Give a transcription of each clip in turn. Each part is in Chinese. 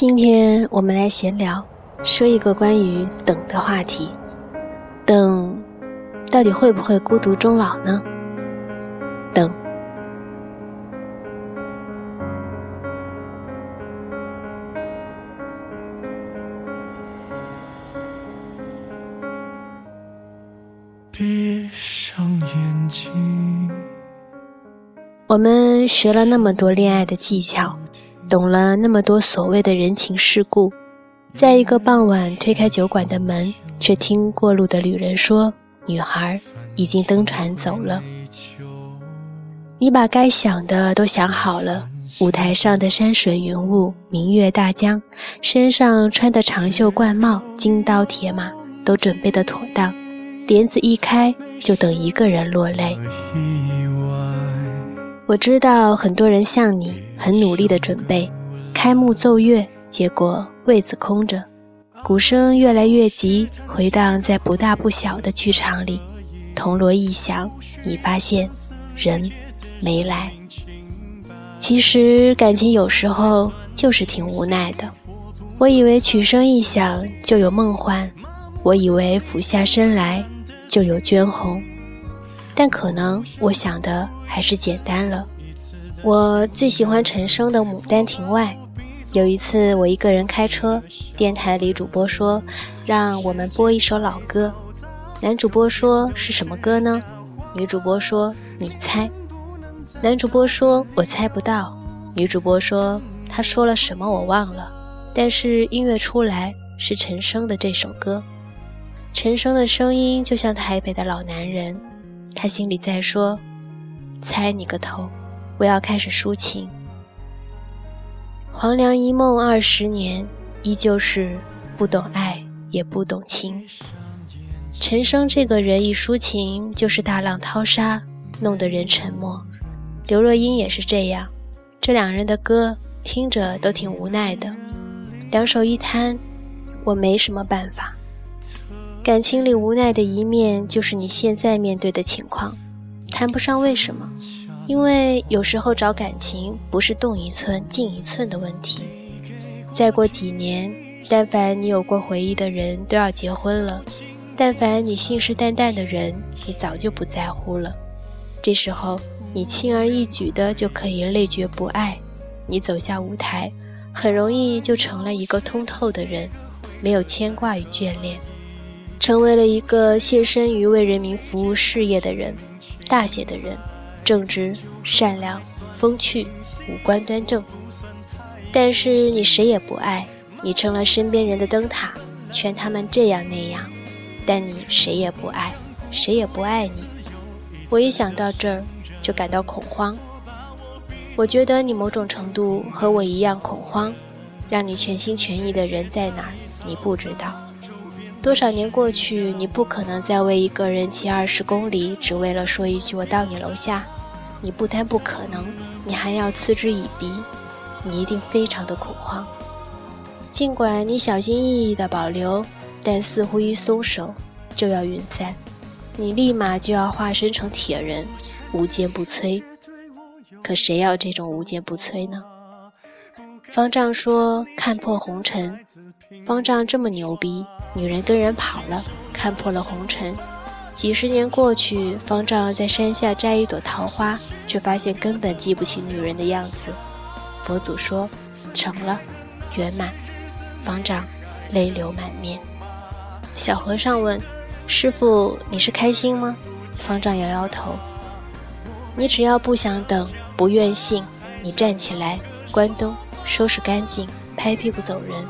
今天我们来闲聊，说一个关于等的话题。等，到底会不会孤独终老呢？等。闭上眼睛。我们学了那么多恋爱的技巧。懂了那么多所谓的人情世故，在一个傍晚推开酒馆的门，却听过路的旅人说：“女孩已经登船走了。”你把该想的都想好了，舞台上的山水云雾、明月大江，身上穿的长袖冠帽、金刀铁马，都准备的妥当，帘子一开，就等一个人落泪。我知道很多人像你，很努力的准备，开幕奏乐，结果位子空着，鼓声越来越急，回荡在不大不小的剧场里，铜锣一响，你发现人没来。其实感情有时候就是挺无奈的。我以为曲声一响就有梦幻，我以为俯下身来就有娟红，但可能我想的。还是简单了。我最喜欢陈升的《牡丹亭外》。有一次我一个人开车，电台里主播说让我们播一首老歌。男主播说是什么歌呢？女主播说你猜。男主播说我猜不到。女主播说他说了什么我忘了，但是音乐出来是陈升的这首歌。陈升的声音就像台北的老男人，他心里在说。猜你个头！我要开始抒情。黄粱一梦二十年，依旧是不懂爱也不懂情。陈升这个人一抒情就是大浪淘沙，弄得人沉默。刘若英也是这样，这两人的歌听着都挺无奈的。两手一摊，我没什么办法。感情里无奈的一面，就是你现在面对的情况。谈不上为什么，因为有时候找感情不是动一寸进一寸的问题。再过几年，但凡你有过回忆的人都要结婚了，但凡你信誓旦旦的人，你早就不在乎了。这时候，你轻而易举的就可以累觉不爱。你走下舞台，很容易就成了一个通透的人，没有牵挂与眷恋，成为了一个献身于为人民服务事业的人。大写的人，正直、善良、风趣，五官端正。但是你谁也不爱，你成了身边人的灯塔，劝他们这样那样。但你谁也不爱，谁也不爱你。我一想到这儿，就感到恐慌。我觉得你某种程度和我一样恐慌。让你全心全意的人在哪儿，你不知道。多少年过去，你不可能再为一个人骑二十公里，只为了说一句“我到你楼下”。你不单不可能，你还要嗤之以鼻。你一定非常的恐慌。尽管你小心翼翼的保留，但似乎一松手就要云散。你立马就要化身成铁人，无坚不摧。可谁要这种无坚不摧呢？方丈说：“看破红尘。”方丈这么牛逼，女人跟人跑了，看破了红尘。几十年过去，方丈在山下摘一朵桃花，却发现根本记不起女人的样子。佛祖说：“成了，圆满。”方丈泪流满面。小和尚问：“师傅，你是开心吗？”方丈摇摇头：“你只要不想等，不愿信，你站起来，关灯，收拾干净，拍屁股走人。”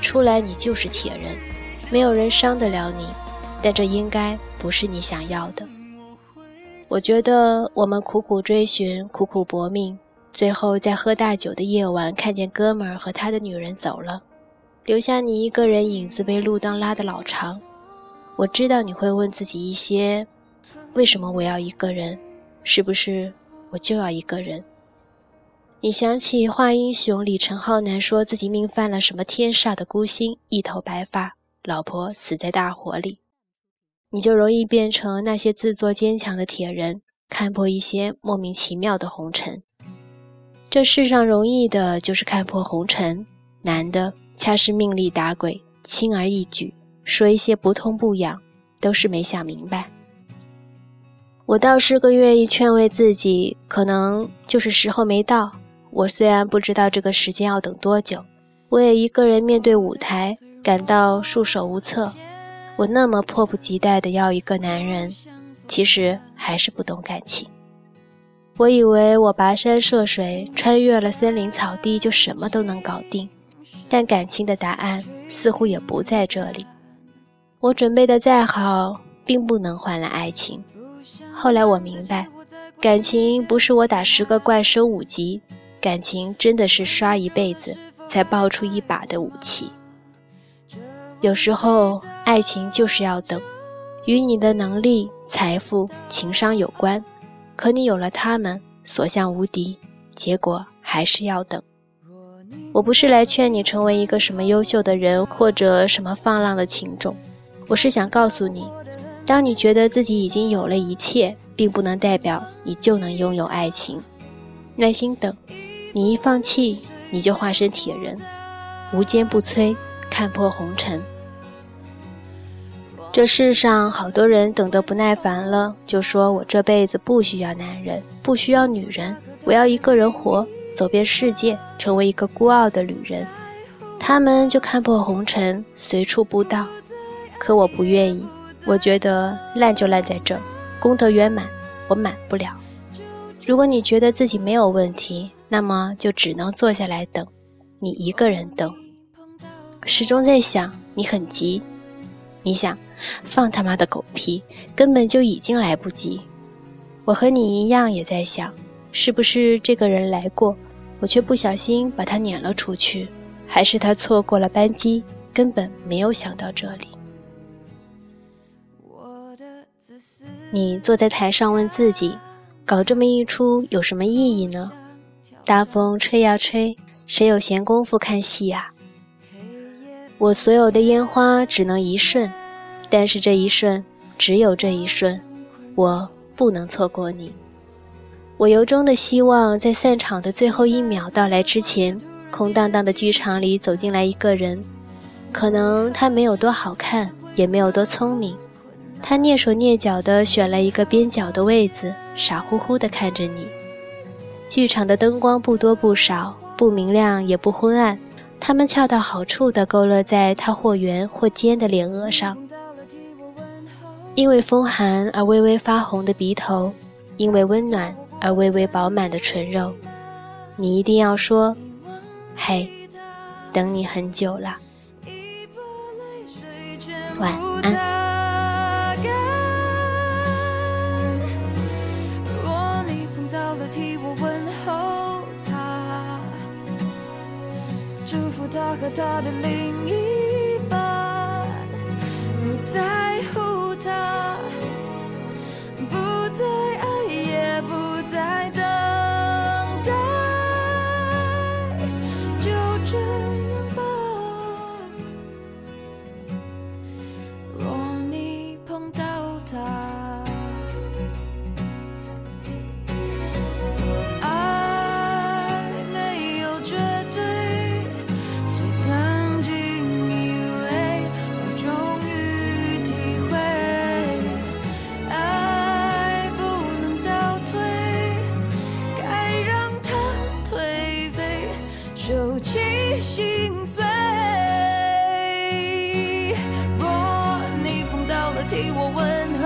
出来，你就是铁人，没有人伤得了你，但这应该不是你想要的。我觉得我们苦苦追寻，苦苦搏命，最后在喝大酒的夜晚，看见哥们儿和他的女人走了，留下你一个人，影子被路灯拉得老长。我知道你会问自己一些：为什么我要一个人？是不是我就要一个人？你想起《画英雄》李承浩南说自己命犯了什么天煞的孤星，一头白发，老婆死在大火里，你就容易变成那些自作坚强的铁人，看破一些莫名其妙的红尘。这世上容易的就是看破红尘，难的恰是命里打鬼，轻而易举，说一些不痛不痒，都是没想明白。我倒是个愿意劝慰自己，可能就是时候没到。我虽然不知道这个时间要等多久，我也一个人面对舞台，感到束手无策。我那么迫不及待的要一个男人，其实还是不懂感情。我以为我跋山涉水，穿越了森林草地，就什么都能搞定。但感情的答案似乎也不在这里。我准备的再好，并不能换来爱情。后来我明白，感情不是我打十个怪升五级，感情真的是刷一辈子才爆出一把的武器。有时候，爱情就是要等，与你的能力、财富、情商有关。可你有了他们，所向无敌，结果还是要等。我不是来劝你成为一个什么优秀的人，或者什么放浪的情种。我是想告诉你，当你觉得自己已经有了一切，并不能代表你就能拥有爱情。耐心等，你一放弃，你就化身铁人，无坚不摧，看破红尘。这世上好多人等得不耐烦了，就说我这辈子不需要男人，不需要女人，我要一个人活。走遍世界，成为一个孤傲的旅人，他们就看破红尘，随处布道。可我不愿意，我觉得烂就烂在这，功德圆满，我满不了。如果你觉得自己没有问题，那么就只能坐下来等，你一个人等。始终在想你很急，你想放他妈的狗屁，根本就已经来不及。我和你一样，也在想。是不是这个人来过，我却不小心把他撵了出去？还是他错过了班机，根本没有想到这里？你坐在台上问自己：搞这么一出有什么意义呢？大风吹呀吹，谁有闲工夫看戏呀？我所有的烟花只能一瞬，但是这一瞬，只有这一瞬，我不能错过你。我由衷的希望，在散场的最后一秒到来之前，空荡荡的剧场里走进来一个人。可能他没有多好看，也没有多聪明，他蹑手蹑脚地选了一个边角的位子，傻乎乎地看着你。剧场的灯光不多不少，不明亮也不昏暗，它们恰到好处地勾勒在他或圆或尖的脸额上，因为风寒而微微发红的鼻头，因为温暖。而微微饱满的唇肉，你一定要说：“嘿，等你很久了。”晚安。祝福他和他的另一半，不在乎替我问候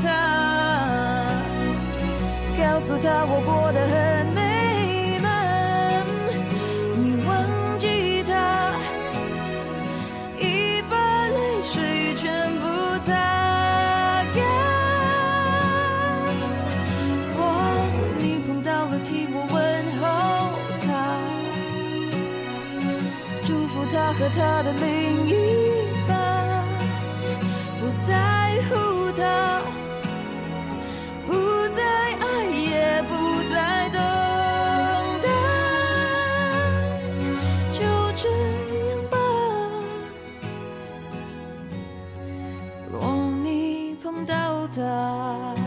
他，告诉他我过得很美满。你忘记他，已把泪水全部擦干。若你碰到了，替我问候他，祝福他和他的另一。不在乎，他不再爱，也不再等待。就这样吧，若你碰到他。